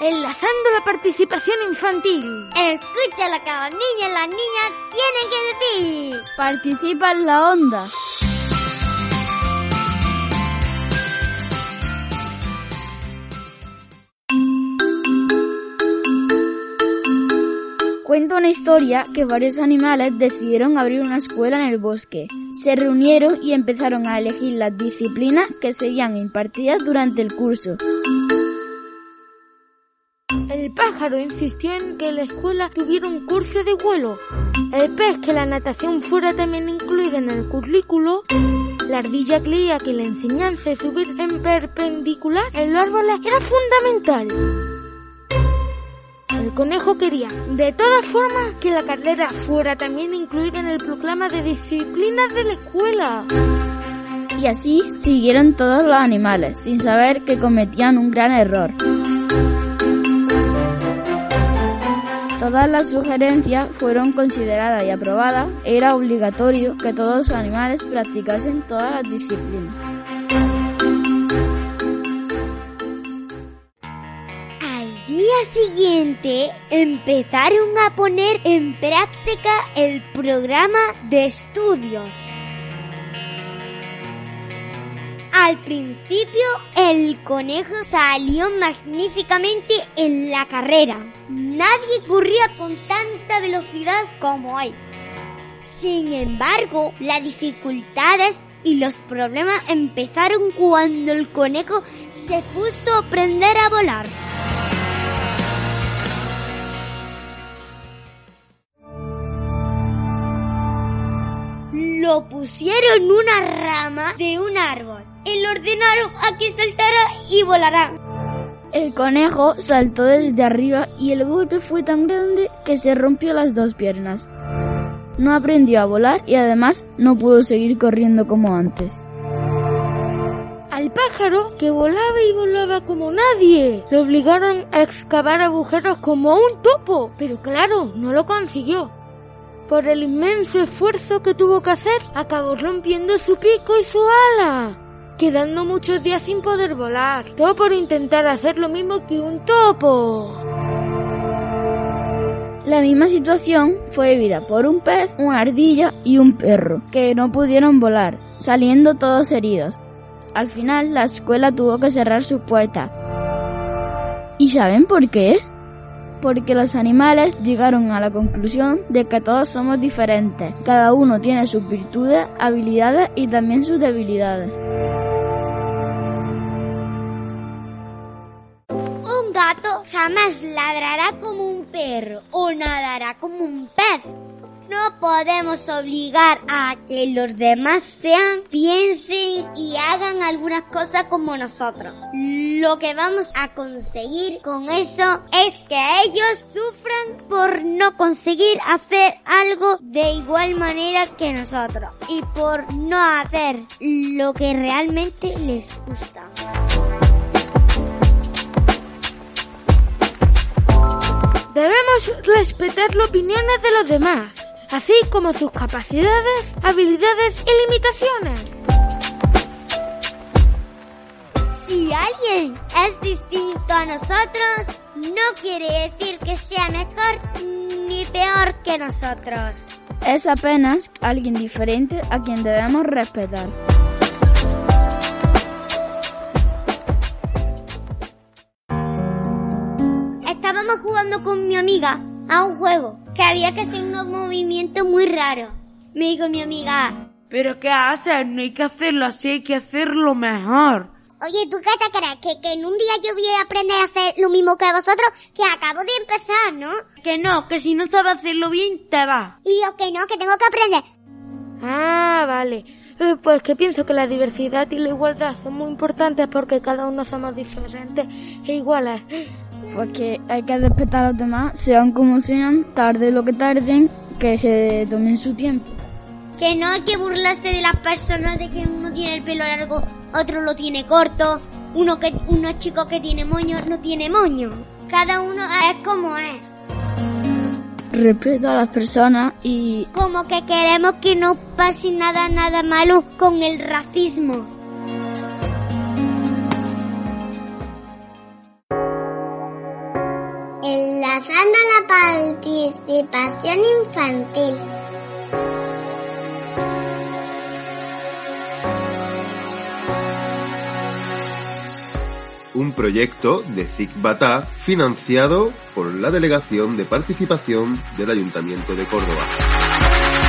enlazando la participación infantil. Escucha lo que los niños y las niñas tienen que decir. Participa en la onda. Cuenta una historia que varios animales decidieron abrir una escuela en el bosque. Se reunieron y empezaron a elegir las disciplinas que serían impartidas durante el curso. El pájaro insistió en que la escuela tuviera un curso de vuelo. El pez que la natación fuera también incluida en el currículo. La ardilla creía que la enseñanza de subir en perpendicular en los árboles era fundamental. El conejo quería, de todas formas, que la carrera fuera también incluida en el proclama de disciplinas de la escuela. Y así siguieron todos los animales, sin saber que cometían un gran error. Todas las sugerencias fueron consideradas y aprobadas. Era obligatorio que todos los animales practicasen todas las disciplinas. Al día siguiente empezaron a poner en práctica el programa de estudios. Al principio el conejo salió magníficamente en la carrera. Nadie corría con tanta velocidad como él. Sin embargo, las dificultades y los problemas empezaron cuando el conejo se puso a aprender a volar. Lo pusieron en una rama de un árbol y lo ordenaron a que saltara y volara. El conejo saltó desde arriba y el golpe fue tan grande que se rompió las dos piernas. No aprendió a volar y además no pudo seguir corriendo como antes. Al pájaro, que volaba y volaba como nadie, le obligaron a excavar agujeros como un topo, pero claro, no lo consiguió. Por el inmenso esfuerzo que tuvo que hacer, acabó rompiendo su pico y su ala quedando muchos días sin poder volar. Todo por intentar hacer lo mismo que un topo. La misma situación fue vivida por un pez, una ardilla y un perro, que no pudieron volar, saliendo todos heridos. Al final la escuela tuvo que cerrar sus puertas. ¿Y saben por qué? Porque los animales llegaron a la conclusión de que todos somos diferentes. Cada uno tiene sus virtudes, habilidades y también sus debilidades. Jamás ladrará como un perro o nadará como un pez. No podemos obligar a que los demás sean, piensen y hagan algunas cosas como nosotros. Lo que vamos a conseguir con eso es que ellos sufran por no conseguir hacer algo de igual manera que nosotros y por no hacer lo que realmente les gusta. Debemos respetar las opiniones de los demás, así como sus capacidades, habilidades y limitaciones. Si alguien es distinto a nosotros, no quiere decir que sea mejor ni peor que nosotros. Es apenas alguien diferente a quien debemos respetar. Estábamos jugando con mi amiga a un juego que había que hacer unos movimientos muy raros. Me dijo mi amiga, ¿Pero qué haces? No hay que hacerlo así, hay que hacerlo mejor. Oye, ¿tú qué te crees? ¿Que, que en un día yo voy a aprender a hacer lo mismo que vosotros? Que acabo de empezar, ¿no? Que no, que si no sabes hacerlo bien, te vas. Y yo que no, que tengo que aprender. Ah, vale. Eh, Pues que pienso que la diversidad y la igualdad son muy importantes porque cada uno somos diferentes e iguales. Porque hay que respetar a los demás, sean como sean, tarde lo que tarden, que se tomen su tiempo. Que no hay que burlarse de las personas de que uno tiene el pelo largo, otro lo tiene corto, uno que uno chico que tiene moño no tiene moño. Cada uno es como es. Respeto a las personas y Como que queremos que no pase nada nada malo con el racismo. Retrasando la participación infantil. Un proyecto de CICBATA financiado por la Delegación de Participación del Ayuntamiento de Córdoba.